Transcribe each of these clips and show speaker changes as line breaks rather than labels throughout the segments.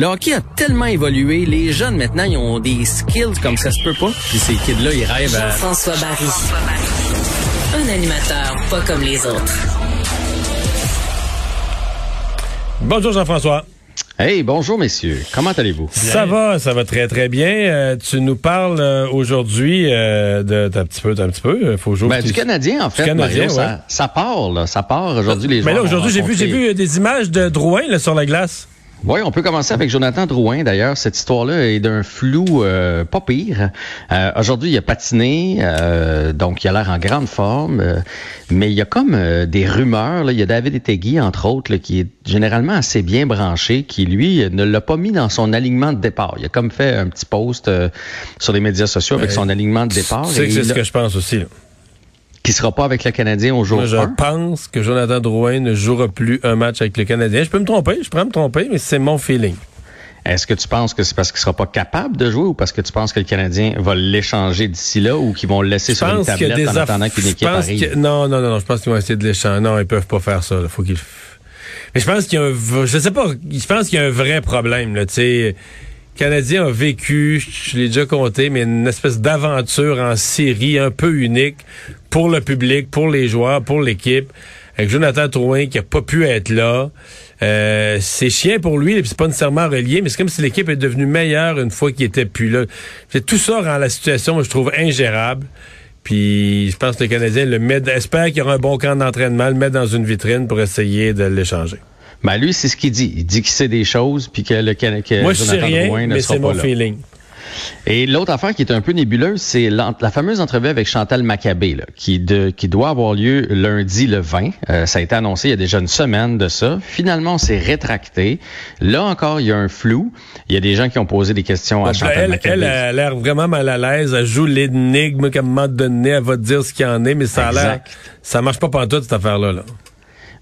Le hockey a tellement évolué, les jeunes maintenant, ils ont des skills comme ça se peut pas. Puis ces kids-là, ils rêvent à...
Jean-François Barry. Un animateur pas comme les autres.
Bonjour Jean-François.
Hey, bonjour messieurs. Comment allez-vous?
Ça va, ça va très très bien. Euh, tu nous parles euh, aujourd'hui euh, de un petit peu, un petit peu. Faut jouer
ben, du Canadien en fait.
Canadien,
Mario,
ouais.
ça, ça part, là, ça part aujourd'hui les
Mais là aujourd'hui, j'ai vu, j'ai
rencontrer-
vu des images de Drouin là, sur la glace.
Oui, on peut commencer avec Jonathan Drouin. D'ailleurs, cette histoire-là est d'un flou euh, pas pire. Euh, Aujourd'hui, il a patiné, euh, donc il a l'air en grande forme. euh, mais il y a comme euh, des rumeurs. Là. Il y a David Etegui, entre autres, là, qui est généralement assez bien branché, qui lui ne l'a pas mis dans son alignement de départ. Il a comme fait un petit post euh, sur les médias sociaux avec
Ouais.
son alignement de départ.
Tu sais c'est ce que je pense aussi. là.
Qui sera pas avec le Canadien au jour
je
1.
pense que Jonathan Drouin ne jouera plus un match avec le Canadien. Je peux me tromper, je pourrais me tromper, mais c'est mon feeling.
Est-ce que tu penses que c'est parce qu'il sera pas capable de jouer ou parce que tu penses que le Canadien va l'échanger d'ici là ou qu'ils vont le laisser
Je
sur une tablette
des
en attendant qu'une équipe arrive?
que- Non, non, non, non, je pense qu'ils vont essayer de l'échanger. Non, ils peuvent pas faire ça. là. Faut qu'ils. Mais je pense qu'il y a un, je sais pas, je pense qu'il y a un vrai problème là. Tu sais, Canadien a vécu, je l'ai déjà compté, mais une espèce d'aventure en série un peu unique pour le public, pour les joueurs, pour l'équipe. Avec Jonathan Drouin qui a pas pu être là. Euh, c'est chiant pour lui, c'est pas nécessairement relié, mais c'est comme si l'équipe est devenue meilleure une fois qu'il était plus là. Tout ça rend la situation, je trouve, ingérable. Puis je pense que le Canadien le met, espère qu'il y aura un bon camp d'entraînement, le met dans une vitrine pour essayer de l'échanger.
Ben lui, c'est ce qu'il dit. Il dit qu'il sait des choses puis que le que
Moi, je sais rien,
Drouin ne
mais
sera
c'est
pas
mon
là.
feeling.
Et l'autre affaire qui est un peu nébuleuse, c'est la fameuse entrevue avec Chantal Maccabé, là, qui, de, qui doit avoir lieu lundi le 20. Euh, ça a été annoncé il y a déjà une semaine de ça. Finalement, on s'est rétracté. Là encore, il y a un flou. Il y a des gens qui ont posé des questions à Chantal
elle,
Maccabé.
elle a l'air vraiment mal à l'aise. Elle joue l'énigme qu'à un moment donné, elle va te dire ce qu'il y en est, mais ça a l'air. Ça marche pas pantoute, cette affaire-là. Là.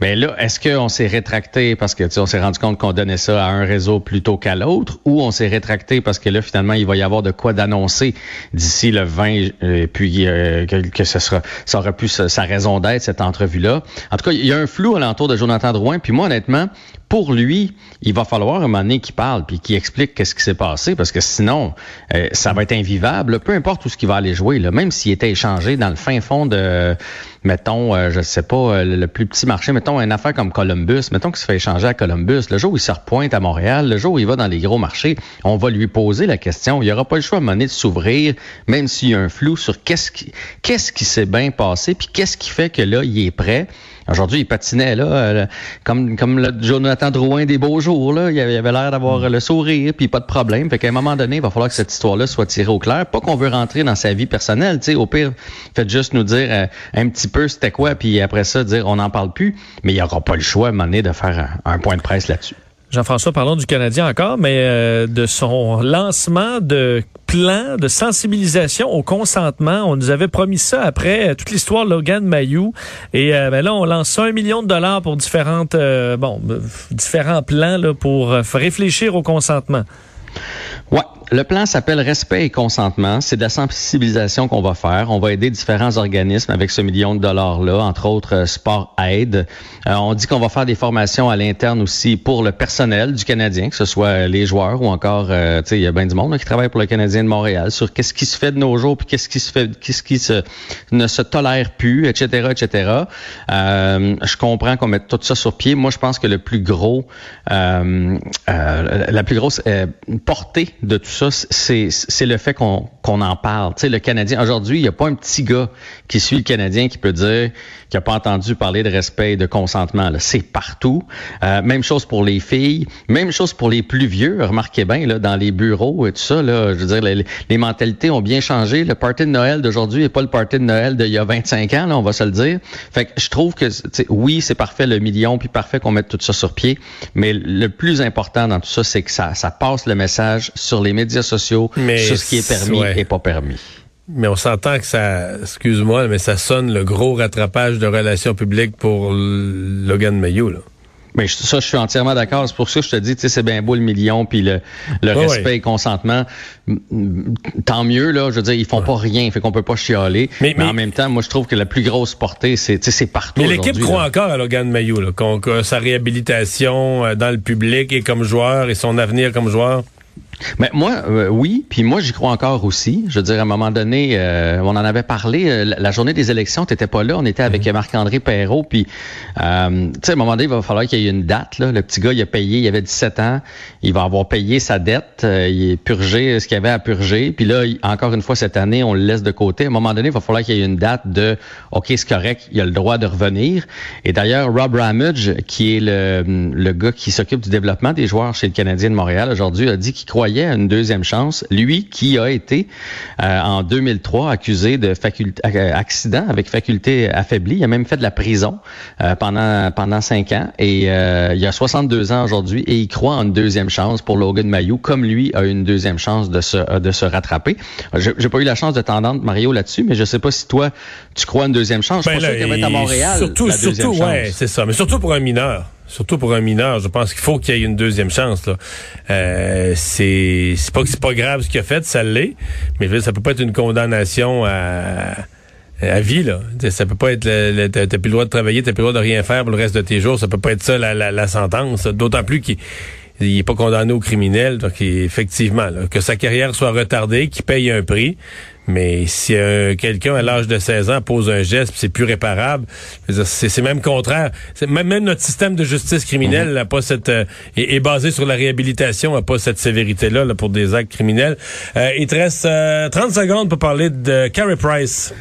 Mais là, est-ce qu'on s'est rétracté parce que on s'est rendu compte qu'on donnait ça à un réseau plutôt qu'à l'autre, ou on s'est rétracté parce que là, finalement, il va y avoir de quoi d'annoncer d'ici le 20, euh, puis euh, que, ce sera, ça aurait pu sa, sa raison d'être cette entrevue-là? En tout cas, il y a un flou alentour de Jonathan Drouin, puis moi, honnêtement, pour lui, il va falloir un moment qu'il parle puis qu'il explique qu'est-ce qui s'est passé, parce que sinon, euh, ça va être invivable. Peu importe où ce qu'il va aller jouer, là, même s'il était échangé dans le fin fond de, mettons, euh, je sais pas, euh, le plus petit marché, mettons une affaire comme Columbus, mettons qu'il se fait échanger à Columbus, le jour où il se repointe à Montréal, le jour où il va dans les gros marchés, on va lui poser la question. Il n'y aura pas le choix à un de s'ouvrir, même s'il y a un flou sur qu'est-ce qui, qu'est-ce qui s'est bien passé, puis qu'est-ce qui fait que là, il est prêt. Aujourd'hui, il patinait là, euh, comme comme le Jonathan Drouin des beaux jours là. Il avait l'air d'avoir le sourire, puis pas de problème. Fait qu'à un moment donné, il va falloir que cette histoire-là soit tirée au clair. Pas qu'on veut rentrer dans sa vie personnelle, tu sais. Au pire, faites juste nous dire euh, un petit peu c'était quoi, puis après ça dire on n'en parle plus. Mais il n'y aura pas le choix à un moment donné de faire un, un point de presse là-dessus.
Jean-François, parlons du Canadien encore, mais euh, de son lancement de plan de sensibilisation au consentement. On nous avait promis ça après euh, toute l'histoire de Logan Mayou. Et euh, ben là, on lance un million de dollars pour différentes, euh, bon, différents plans là, pour réfléchir au consentement.
Ouais, le plan s'appelle Respect et consentement. C'est de la sensibilisation qu'on va faire. On va aider différents organismes avec ce million de dollars-là, entre autres euh, Sport Aide. Euh, on dit qu'on va faire des formations à l'interne aussi pour le personnel du Canadien, que ce soit les joueurs ou encore, euh, tu sais, il y a bien du monde là, qui travaille pour le Canadien de Montréal sur qu'est-ce qui se fait de nos jours, puis qu'est-ce qui se fait, qu'est-ce qui se, ne se tolère plus, etc., etc. Euh, je comprends qu'on mette tout ça sur pied. Moi, je pense que le plus gros, euh, euh, la plus grosse euh, portée de tout ça, c'est, le fait qu'on, qu'on en parle. Tu sais, le Canadien, aujourd'hui, il n'y a pas un petit gars qui suit le Canadien qui peut dire qu'il n'a pas entendu parler de respect et de consentement. C'est partout. Euh, même chose pour les filles, même chose pour les plus vieux. Remarquez bien, là, dans les bureaux et tout ça, là, je veux dire, les, les mentalités ont bien changé. Le party de Noël d'aujourd'hui n'est pas le party de Noël d'il y a 25 ans, là, on va se le dire. Fait que je trouve que, oui, c'est parfait le million, puis parfait qu'on mette tout ça sur pied, mais le plus important dans tout ça, c'est que ça, ça passe le message sur les médias sociaux,
Mais
sur ce qui est permis
ouais.
et pas permis.
Mais on s'entend que ça, excuse-moi, mais ça sonne le gros rattrapage de relations publiques pour Logan Mayou, là.
Mais ça, je suis entièrement d'accord. C'est pour ça que je te dis, tu sais, c'est bien beau le million, puis le, respect
ouais.
et consentement. Tant mieux, là. Je veux dire, ils font pas rien, fait qu'on peut pas chialer.
Mais-
Mais,
mais-
en même temps, moi, je trouve que la plus grosse portée, c'est, tu sais, c'est partout.
Mais l'équipe croit
là.
encore à Logan Mayou, là, qu'on- que sa réhabilitation euh, dans le public et comme joueur et son avenir comme joueur.
Mais moi, euh, oui, puis moi, j'y crois encore aussi. Je veux dire, à un moment donné, euh, on en avait parlé, euh, la, journée des élections, t'étais pas là, on était avec Marc-André Perrault, puis, euh, tu sais, à un moment donné, il va falloir qu'il y ait une date, là. Le petit gars, il a payé, il avait 17 ans, il va avoir payé sa dette, euh, il est purgé ce qu'il avait à purger, puis là, il- encore une fois, cette année, on le laisse de côté. À un moment donné, il va falloir qu'il y ait une date de, OK, c'est correct, il a le droit de revenir. Et d'ailleurs, Rob Ramage, qui est le, le gars qui s'occupe du développement des joueurs chez le Canadien de Montréal aujourd'hui, a dit qu'il croyait à une deuxième chance. Lui, qui a été euh, en 2003 accusé de faculté, euh, accident avec faculté affaiblie, il a même fait de la prison euh, pendant pendant cinq ans. Et euh, il a 62 ans aujourd'hui et il croit en une deuxième chance pour Logan Mayou, comme lui a une deuxième chance de se de se rattraper. Je- J'ai pas eu la chance de t'entendre Mario là-dessus, mais je sais pas si toi tu crois à une deuxième chance. Je
Ben
sûr
là,
qu'elle va être à Montréal.
Surtout,
la deuxième
surtout,
chance.
ouais, c'est ça. Mais surtout pour un mineur. Surtout pour un mineur, je pense qu'il faut qu'il y ait une deuxième chance. Là. Euh, c'est c'est pas que c'est pas grave ce qu'il a fait, ça l'est, mais ça peut pas être une condamnation à à vie là. Ça peut pas être t'as plus le droit de travailler, t'as plus le droit de rien faire pour le reste de tes jours. Ça peut pas être ça la, la, sentence. D'autant plus qu'il il est pas condamné au criminel, donc effectivement que sa carrière soit retardée, qu'il paye un prix. Mais si euh, quelqu'un à l'âge de 16 ans pose un geste, c'est plus réparable, c'est c'est même contraire. Même, même notre système de justice criminelle n'a pas cette euh, est, est basé sur la réhabilitation, n'a pas cette sévérité là, pour des actes criminels. Euh, il te reste euh, 30 secondes pour parler de Carey Price.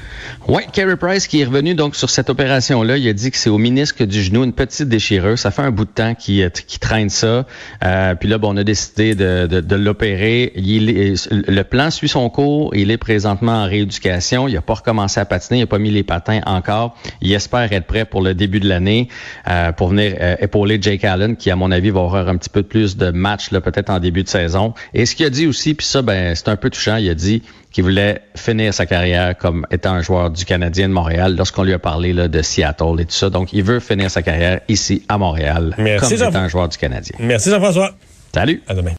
Oui, Carey Price qui est revenu donc sur cette opération-là, il a dit que c'est au ministre du genou, une petite déchirure. Ça fait un bout de temps qu'il qu'il traîne ça. Euh, puis là, bon, on a décidé de, de, de l'opérer. Le plan suit son cours. Il est présentement en rééducation. Il n'a pas recommencé à patiner. Il n'a pas mis les patins encore. Il espère être prêt pour le début de l'année euh, pour venir euh, épauler Jake Allen, qui, à mon avis, va avoir un petit peu plus de matchs peut-être en début de saison. Et ce qu'il a dit aussi, puis ça, ben, c'est un peu touchant, il a dit qu'il voulait finir sa carrière comme étant un joueur du Canadien de Montréal lorsqu'on lui a parlé là, de Seattle et tout ça. Donc, il veut finir sa carrière ici à Montréal
Merci,
comme étant un joueur du Canadien.
Merci Jean-François.
Salut!
À demain.